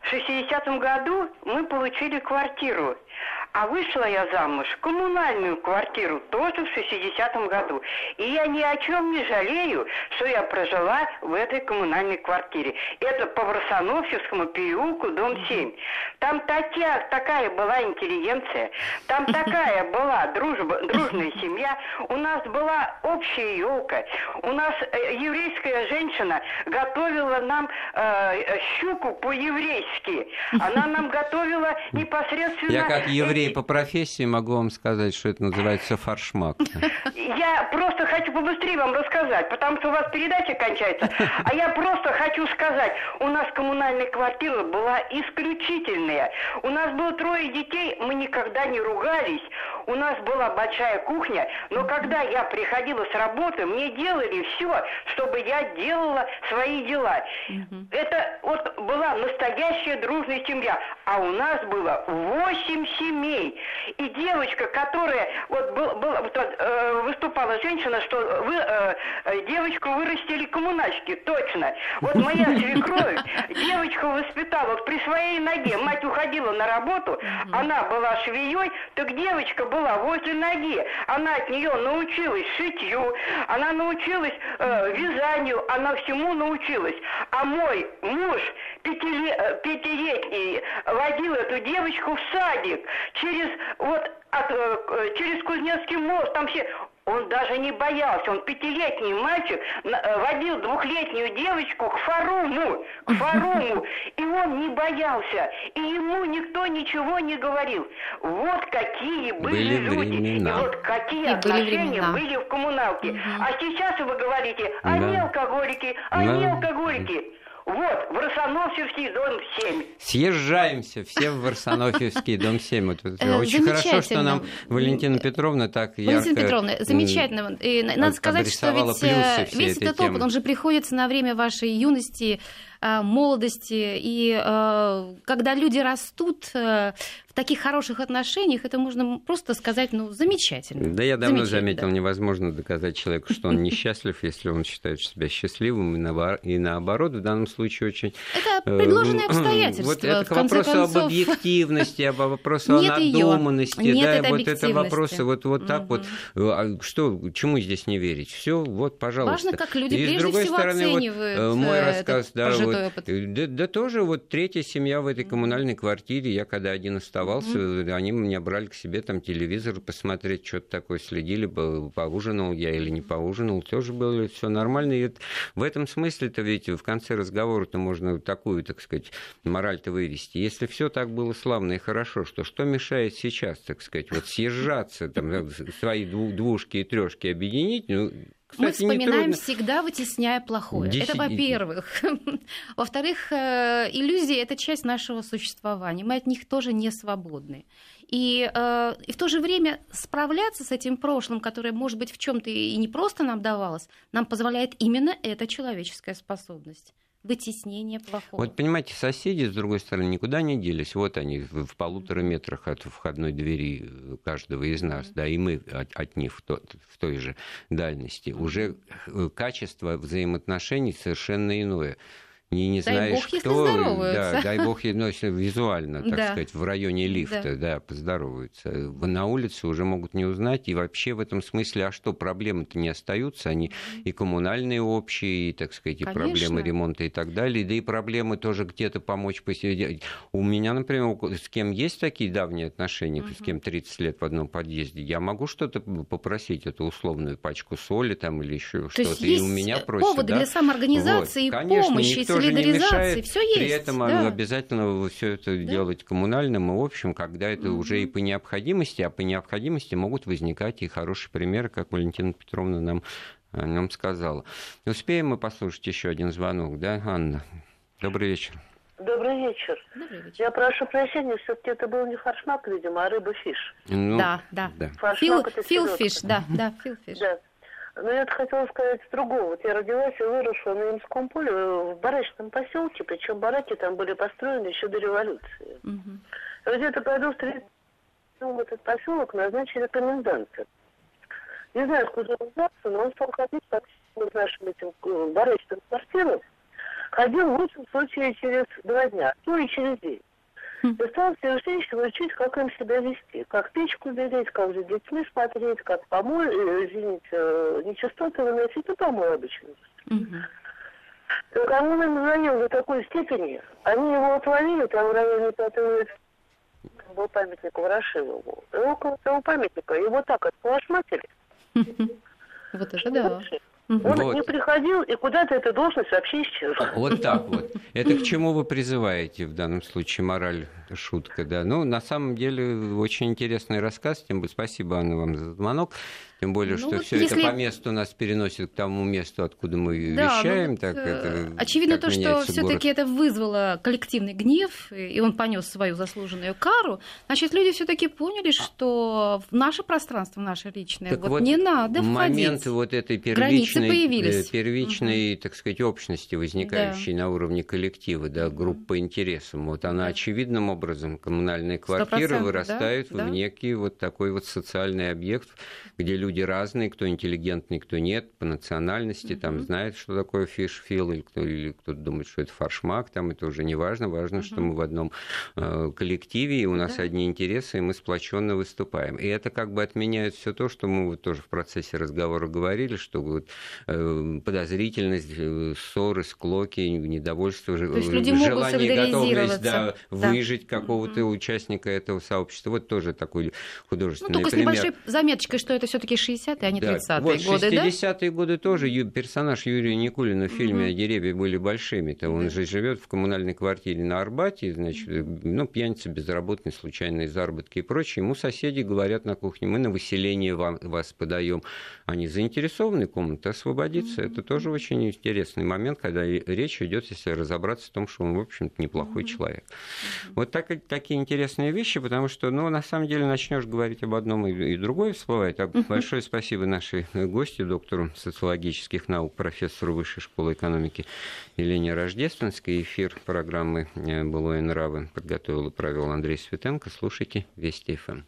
F: В 60 году мы получили квартиру. А вышла я замуж в коммунальную квартиру тоже в 60-м году. И я ни о чем не жалею, что я прожила в этой коммунальной квартире. Это по Варсановьевскому переулку, дом 7. Там такая, такая была интеллигенция, там такая была дружба, дружная семья. У нас была общая елка. У нас э, еврейская женщина готовила нам э, щуку по-еврейски. Она нам готовила непосредственно...
A: Я как еврей по профессии могу вам сказать, что это называется фаршмак.
F: Я просто хочу побыстрее вам рассказать, потому что у вас передача кончается. А я просто хочу сказать, у нас коммунальная квартира была исключительная. У нас было трое детей, мы никогда не ругались. У нас была большая кухня, но когда я приходила с работы, мне делали все, чтобы я делала свои дела. Это вот была настоящая дружная семья. А у нас было восемь семей семей. И девочка, которая вот был, был, э, выступала женщина, что вы э, э, девочку вырастили коммунальщики, точно. Вот моя свекровь девочку воспитала вот при своей ноге. Мать уходила на работу, она была швеей, так девочка была возле ноги. Она от нее научилась шитью, она научилась э, вязанию, она всему научилась. А мой муж пятилетний водил эту девочку в садик через вот от, э, через Кузнецкий мост, там все, он даже не боялся, он пятилетний мальчик э, водил двухлетнюю девочку к фаруму, к фаруму, и он не боялся, и ему никто ничего не говорил. Вот какие были, были люди, времена. и вот какие и отношения были, были в коммуналке. Угу. А сейчас вы говорите, они да. алкоголики, они да. алкоголики. Вот, Варсонофьевский дом 7.
A: Съезжаемся все в Варсонофьевский дом 7. Вот, это очень хорошо, что нам Валентина Петровна так ярко
B: Валентина Петровна, замечательно. И надо сказать, что ведь э, весь этот темы. опыт, он же приходится на время вашей юности, э, молодости. И э, когда люди растут таких хороших отношениях это можно просто сказать, ну, замечательно.
A: Да, я давно заметил, да. невозможно доказать человеку, что он несчастлив, если он считает себя счастливым, и наоборот, в данном случае очень...
B: Это предложенные э, обстоятельства,
A: Вот это к вопросу об объективности, об вопросу о надуманности, да, вот это вопросы вот, вот так вот. А что, чему здесь не верить? Все, вот, пожалуйста.
B: Важно, как люди прежде с другой всего стороны, оценивают вот,
A: мой э, рассказ, да, вот, да, да, тоже вот третья семья в этой коммунальной квартире, я когда один оставался, оставался, mm-hmm. они меня брали к себе там телевизор посмотреть, что-то такое следили, поужинал я или не поужинал, тоже было все нормально. И в этом смысле-то ведь в конце разговора-то можно такую, так сказать, мораль-то вывести. Если все так было славно и хорошо, что что мешает сейчас, так сказать, вот съезжаться, там, свои двушки и трешки объединить, ну,
B: кстати, Мы вспоминаем всегда, вытесняя плохое. Десять... Это во-первых. Во-вторых, э, иллюзии – это часть нашего существования. Мы от них тоже не свободны. И, э, и в то же время справляться с этим прошлым, которое, может быть, в чем-то и не просто нам давалось, нам позволяет именно эта человеческая способность вытеснение плохого.
A: Вот понимаете, соседи, с другой стороны, никуда не делись. Вот они в полутора метрах от входной двери каждого из нас, mm-hmm. да, и мы от, от них в, то, в той же дальности. Уже э, качество взаимоотношений совершенно иное не, не
B: дай
A: знаешь,
B: бог,
A: кто. Да, дай бог, ну, визуально, так
B: Да.
A: сказать, в районе лифта, да. поздороваются. На улице уже могут не узнать. И вообще в этом смысле, а что, проблемы-то не остаются? Они и коммунальные общие, и, так сказать, и
B: Конечно.
A: проблемы ремонта и так далее. Да и проблемы тоже где-то помочь посидеть. У меня, например, с кем есть такие давние отношения, с кем 30 лет в одном подъезде, я могу что-то попросить, эту условную пачку соли там или еще что-то. И у меня просят,
B: поводы
A: да?
B: для самоорганизации,
A: Вот. Конечно,
B: помощи,
A: никто же не мешает
B: все есть.
A: При этом
B: да.
A: обязательно все это делать коммунальным и общим, когда это уже и по необходимости, а по необходимости могут возникать и хорошие примеры, как Валентина Петровна нам, э, нам сказала. Успеем мы послушать еще один звонок, да, Анна? Добрый вечер.
G: Добрый вечер.
B: Добрый вечер.
G: Я прошу прощения, все-таки это был не форшмак, видимо, а рыба-фиш.
A: Ну,
B: Да, да.
G: Форшмак
B: Фил,
G: селёдка.
B: да, да, филфиш.
G: Да. Но я хотела сказать с другого. Вот я родилась и выросла на Имском поле э, в барачном поселке, причем бараки там были построены еще до революции. Вот где-то году в 30 в этот поселок назначили коменданта. Не знаю, откуда он взялся, но он стал ходить по нашим этим э, барачным квартирам. Ходил в лучшем случае через два дня, ну и через день. И стал всех женщин учить, как им себя вести. Как печку береть, как за детьми смотреть, как помой, э, извините, э, нечистоты выносить, ну помой обычно.
B: Мгм.
G: Так он им звонил до такой степени, они его отловили там в районе пятого был памятник Ворошилову. И около того памятника его так отполошматили.
B: Вот это да.
G: Он
A: Вот.
G: не приходил, и куда-то эта должность вообще исчезла.
A: Вот так вот. Это к чему вы призываете в данном случае? Мораль, шутка, да. Ну, на самом деле, очень интересный рассказ. Тем более, спасибо, Анна, вам за звонок. Тем более,
B: Ну,
A: что
B: вот
A: все
B: если-
A: это по месту нас переносит к тому месту, откуда мы
B: Да, ну
A: вещаем.
B: вот,
A: так,
B: э,
A: это,
B: очевидно то, что все-таки это вызвало коллективный гнев, и он понес свою заслуженную кару. Значит, люди все-таки поняли, что в наше пространство, в наше личное,
A: Так
B: вот,
A: вот,
B: не надо
A: момент
B: входить.
A: вот этой первичной, э, первичной так сказать, общности, возникающей на уровне коллектива, да, групп по интересам, вот она
B: Да.
A: очевидным образом, коммунальные квартиры вырастают
B: да, да.
A: в некий вот такой вот социальный объект, где люди разные, кто интеллигентный, кто нет, по национальности, там знает, что такое фишфил, или, кто, или кто-то думает, что это фаршмак, там это уже не важно, важно, что мы в одном э, коллективе, и у нас
B: Да.
A: одни интересы, и мы сплоченно выступаем. И это как бы отменяет все то, что мы вот тоже в процессе разговора говорили, что вот, э, подозрительность, э, ссоры, склоки, недовольство,
B: То есть люди могут
A: желание, готовность да.
B: Да.
A: выжить какого-то участника этого сообщества. Вот тоже такой
B: Ну,
A: художественный
B: только с
A: пример.
B: небольшой заметочкой, что это все-таки 60-е, а не
A: Да.
B: 30-е
A: Вот
B: годы, да?
A: 60-е годы тоже ю- персонаж Юрия Никулина в фильме «Деревья были большими».-то он же живет в коммунальной квартире на Арбате, значит, ну, пьяница, безработный, случайные заработки и прочее. Ему соседи говорят на кухне, мы на выселение вам, вас подаем. Они заинтересованы комната освободиться. Это тоже очень интересный момент, когда речь идет, если разобраться в том, что он, в общем-то, неплохой человек. Вот так, такие интересные вещи, потому что, ну, на самом деле, начнешь говорить об одном и, и другое всплывает. А Большое спасибо нашей гости, доктору социологических наук, профессору Высшей школы экономики Елене Рождественской. Эфир программы э, «Былое нравы» подготовил и провел Андрей Светенко. Слушайте Вести ФМ.